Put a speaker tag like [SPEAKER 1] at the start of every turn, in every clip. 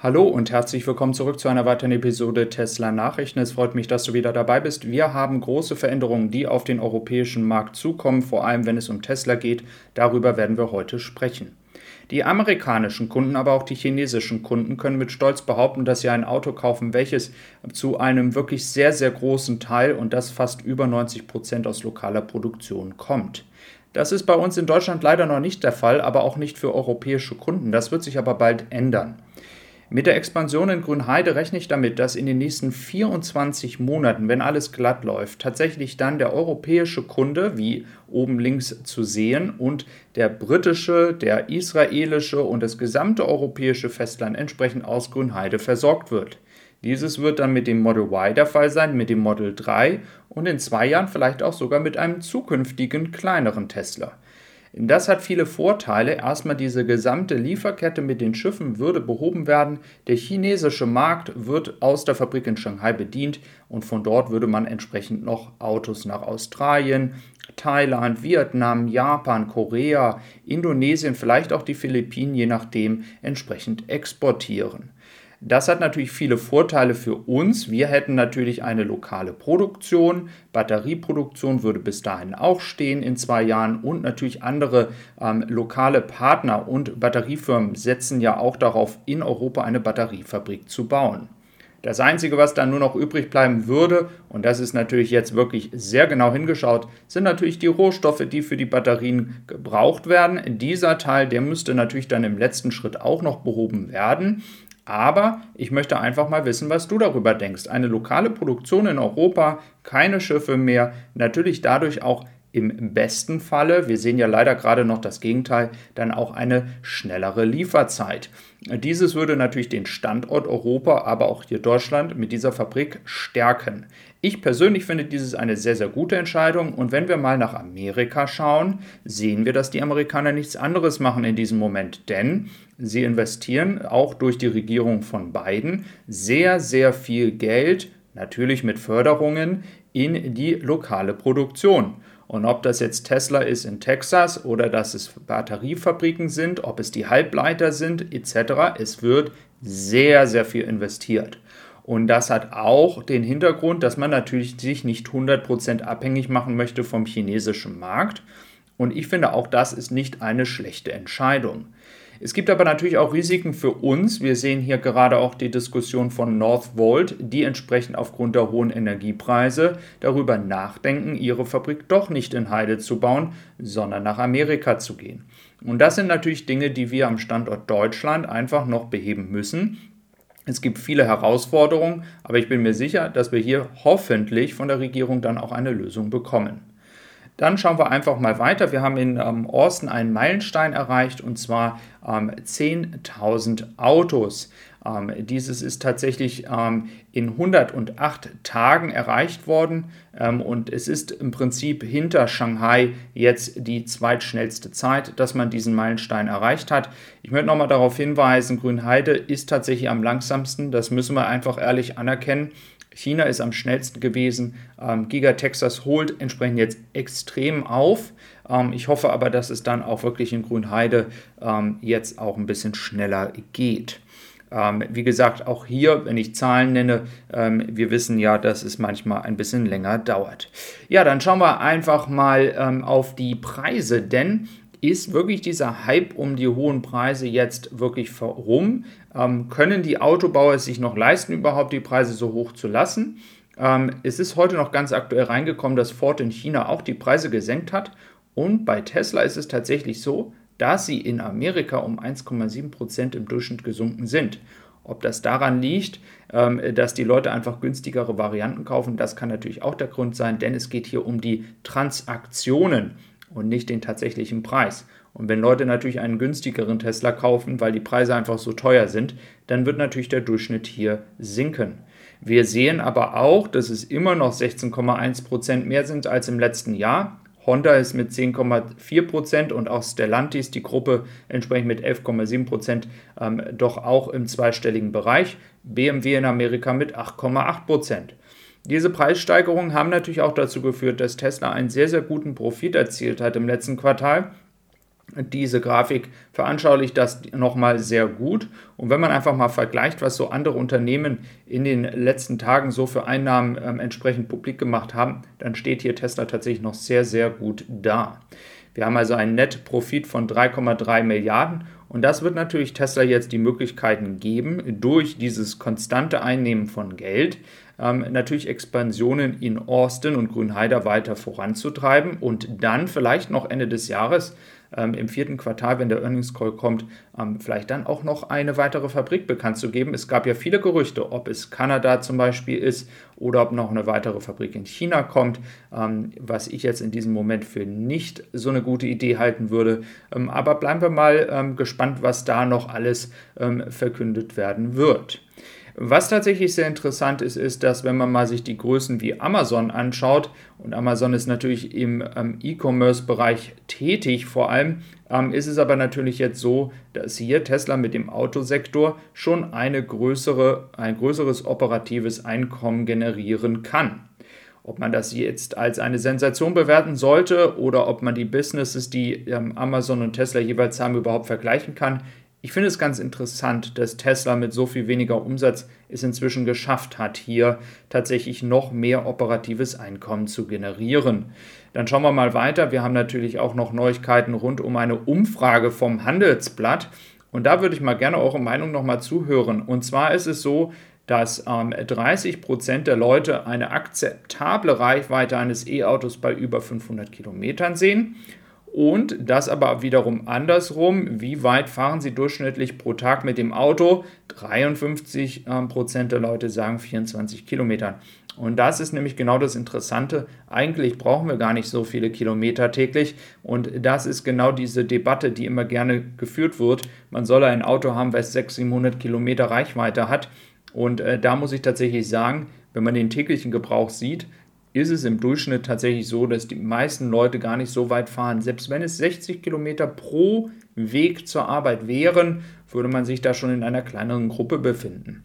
[SPEAKER 1] Hallo und herzlich willkommen zurück zu einer weiteren Episode Tesla Nachrichten. Es freut mich, dass du wieder dabei bist. Wir haben große Veränderungen, die auf den europäischen Markt zukommen, vor allem wenn es um Tesla geht. Darüber werden wir heute sprechen. Die amerikanischen Kunden, aber auch die chinesischen Kunden können mit Stolz behaupten, dass sie ein Auto kaufen, welches zu einem wirklich sehr, sehr großen Teil und das fast über 90 Prozent aus lokaler Produktion kommt. Das ist bei uns in Deutschland leider noch nicht der Fall, aber auch nicht für europäische Kunden. Das wird sich aber bald ändern. Mit der Expansion in Grünheide rechne ich damit, dass in den nächsten 24 Monaten, wenn alles glatt läuft, tatsächlich dann der europäische Kunde, wie oben links zu sehen, und der britische, der israelische und das gesamte europäische Festland entsprechend aus Grünheide versorgt wird. Dieses wird dann mit dem Model Y der Fall sein, mit dem Model 3 und in zwei Jahren vielleicht auch sogar mit einem zukünftigen kleineren Tesla. Das hat viele Vorteile. Erstmal diese gesamte Lieferkette mit den Schiffen würde behoben werden. Der chinesische Markt wird aus der Fabrik in Shanghai bedient und von dort würde man entsprechend noch Autos nach Australien, Thailand, Vietnam, Japan, Korea, Indonesien, vielleicht auch die Philippinen, je nachdem, entsprechend exportieren. Das hat natürlich viele Vorteile für uns. Wir hätten natürlich eine lokale Produktion. Batterieproduktion würde bis dahin auch stehen in zwei Jahren und natürlich andere ähm, lokale Partner und Batteriefirmen setzen ja auch darauf, in Europa eine Batteriefabrik zu bauen. Das Einzige, was dann nur noch übrig bleiben würde, und das ist natürlich jetzt wirklich sehr genau hingeschaut, sind natürlich die Rohstoffe, die für die Batterien gebraucht werden. Dieser Teil, der müsste natürlich dann im letzten Schritt auch noch behoben werden. Aber ich möchte einfach mal wissen, was du darüber denkst. Eine lokale Produktion in Europa, keine Schiffe mehr, natürlich dadurch auch im besten Falle, wir sehen ja leider gerade noch das Gegenteil, dann auch eine schnellere Lieferzeit. Dieses würde natürlich den Standort Europa, aber auch hier Deutschland mit dieser Fabrik stärken. Ich persönlich finde dieses eine sehr, sehr gute Entscheidung und wenn wir mal nach Amerika schauen, sehen wir, dass die Amerikaner nichts anderes machen in diesem Moment, denn sie investieren auch durch die Regierung von Biden sehr, sehr viel Geld, natürlich mit Förderungen, in die lokale Produktion. Und ob das jetzt Tesla ist in Texas oder dass es Batteriefabriken sind, ob es die Halbleiter sind etc., es wird sehr, sehr viel investiert. Und das hat auch den Hintergrund, dass man natürlich sich nicht 100% abhängig machen möchte vom chinesischen Markt. Und ich finde, auch das ist nicht eine schlechte Entscheidung. Es gibt aber natürlich auch Risiken für uns. Wir sehen hier gerade auch die Diskussion von Northvolt, die entsprechend aufgrund der hohen Energiepreise darüber nachdenken, ihre Fabrik doch nicht in Heide zu bauen, sondern nach Amerika zu gehen. Und das sind natürlich Dinge, die wir am Standort Deutschland einfach noch beheben müssen. Es gibt viele Herausforderungen, aber ich bin mir sicher, dass wir hier hoffentlich von der Regierung dann auch eine Lösung bekommen. Dann schauen wir einfach mal weiter. Wir haben in ähm, Austin einen Meilenstein erreicht und zwar ähm, 10.000 Autos. Ähm, dieses ist tatsächlich ähm, in 108 Tagen erreicht worden ähm, und es ist im Prinzip hinter Shanghai jetzt die zweitschnellste Zeit, dass man diesen Meilenstein erreicht hat. Ich möchte nochmal darauf hinweisen, Grünheide ist tatsächlich am langsamsten. Das müssen wir einfach ehrlich anerkennen. China ist am schnellsten gewesen. Ähm, Giga Texas holt entsprechend jetzt extrem auf. Ähm, ich hoffe aber, dass es dann auch wirklich in Grünheide ähm, jetzt auch ein bisschen schneller geht. Ähm, wie gesagt, auch hier, wenn ich Zahlen nenne, ähm, wir wissen ja, dass es manchmal ein bisschen länger dauert. Ja, dann schauen wir einfach mal ähm, auf die Preise, denn ist wirklich dieser Hype um die hohen Preise jetzt wirklich rum? Ähm, können die Autobauer es sich noch leisten, überhaupt die Preise so hoch zu lassen? Ähm, es ist heute noch ganz aktuell reingekommen, dass Ford in China auch die Preise gesenkt hat. Und bei Tesla ist es tatsächlich so, dass sie in Amerika um 1,7 Prozent im Durchschnitt gesunken sind. Ob das daran liegt, ähm, dass die Leute einfach günstigere Varianten kaufen, das kann natürlich auch der Grund sein, denn es geht hier um die Transaktionen und nicht den tatsächlichen Preis. Und wenn Leute natürlich einen günstigeren Tesla kaufen, weil die Preise einfach so teuer sind, dann wird natürlich der Durchschnitt hier sinken. Wir sehen aber auch, dass es immer noch 16,1% mehr sind als im letzten Jahr. Honda ist mit 10,4% und auch Stellantis, die Gruppe, entsprechend mit 11,7% ähm, doch auch im zweistelligen Bereich. BMW in Amerika mit 8,8%. Diese Preissteigerungen haben natürlich auch dazu geführt, dass Tesla einen sehr, sehr guten Profit erzielt hat im letzten Quartal. Diese Grafik veranschaulicht das nochmal sehr gut. Und wenn man einfach mal vergleicht, was so andere Unternehmen in den letzten Tagen so für Einnahmen ähm, entsprechend publik gemacht haben, dann steht hier Tesla tatsächlich noch sehr, sehr gut da. Wir haben also einen Net-Profit von 3,3 Milliarden und das wird natürlich Tesla jetzt die Möglichkeiten geben, durch dieses konstante Einnehmen von Geld ähm, natürlich Expansionen in Austin und Grünheider weiter voranzutreiben und dann vielleicht noch Ende des Jahres ähm, im vierten Quartal, wenn der Earnings Call kommt, ähm, vielleicht dann auch noch eine weitere Fabrik bekannt zu geben. Es gab ja viele Gerüchte, ob es Kanada zum Beispiel ist oder ob noch eine weitere Fabrik in China kommt, ähm, was ich jetzt in diesem Moment für nicht so eine gute Idee halten würde. Ähm, aber bleiben wir mal ähm, gespannt, was da noch alles ähm, verkündet werden wird. Was tatsächlich sehr interessant ist, ist, dass wenn man mal sich die Größen wie Amazon anschaut, und Amazon ist natürlich im ähm, E-Commerce-Bereich tätig vor allem, ähm, ist es aber natürlich jetzt so, dass hier Tesla mit dem Autosektor schon eine größere, ein größeres operatives Einkommen generieren kann. Ob man das jetzt als eine Sensation bewerten sollte oder ob man die Businesses, die ähm, Amazon und Tesla jeweils haben, überhaupt vergleichen kann, ich finde es ganz interessant, dass Tesla mit so viel weniger Umsatz es inzwischen geschafft hat, hier tatsächlich noch mehr operatives Einkommen zu generieren. Dann schauen wir mal weiter. Wir haben natürlich auch noch Neuigkeiten rund um eine Umfrage vom Handelsblatt. Und da würde ich mal gerne eure Meinung nochmal zuhören. Und zwar ist es so, dass ähm, 30 Prozent der Leute eine akzeptable Reichweite eines E-Autos bei über 500 Kilometern sehen und das aber wiederum andersrum. Wie weit fahren Sie durchschnittlich pro Tag mit dem Auto? 53 ähm, Prozent der Leute sagen 24 Kilometer. Und das ist nämlich genau das Interessante. Eigentlich brauchen wir gar nicht so viele Kilometer täglich. Und das ist genau diese Debatte, die immer gerne geführt wird. Man soll ein Auto haben, was 600, 700 Kilometer Reichweite hat. Und äh, da muss ich tatsächlich sagen, wenn man den täglichen Gebrauch sieht, ist es im Durchschnitt tatsächlich so, dass die meisten Leute gar nicht so weit fahren. Selbst wenn es 60 Kilometer pro Weg zur Arbeit wären, würde man sich da schon in einer kleineren Gruppe befinden.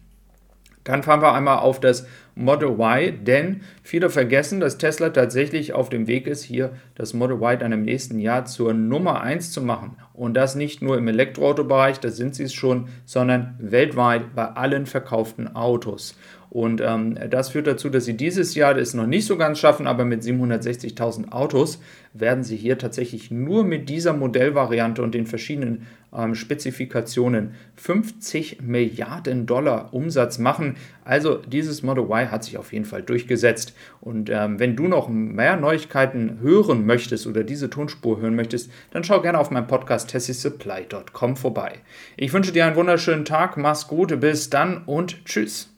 [SPEAKER 1] Dann fahren wir einmal auf das Model Y, denn viele vergessen, dass Tesla tatsächlich auf dem Weg ist, hier das Model Y dann im nächsten Jahr zur Nummer 1 zu machen. Und das nicht nur im Elektroautobereich, da sind sie es schon, sondern weltweit bei allen verkauften Autos. Und ähm, das führt dazu, dass sie dieses Jahr es noch nicht so ganz schaffen, aber mit 760.000 Autos werden sie hier tatsächlich nur mit dieser Modellvariante und den verschiedenen ähm, Spezifikationen 50 Milliarden Dollar Umsatz machen. Also dieses Model Y hat sich auf jeden Fall durchgesetzt. Und ähm, wenn du noch mehr Neuigkeiten hören möchtest oder diese Tonspur hören möchtest, dann schau gerne auf meinem Podcast tessisupply.com vorbei. Ich wünsche dir einen wunderschönen Tag, mach's gut, bis dann und tschüss.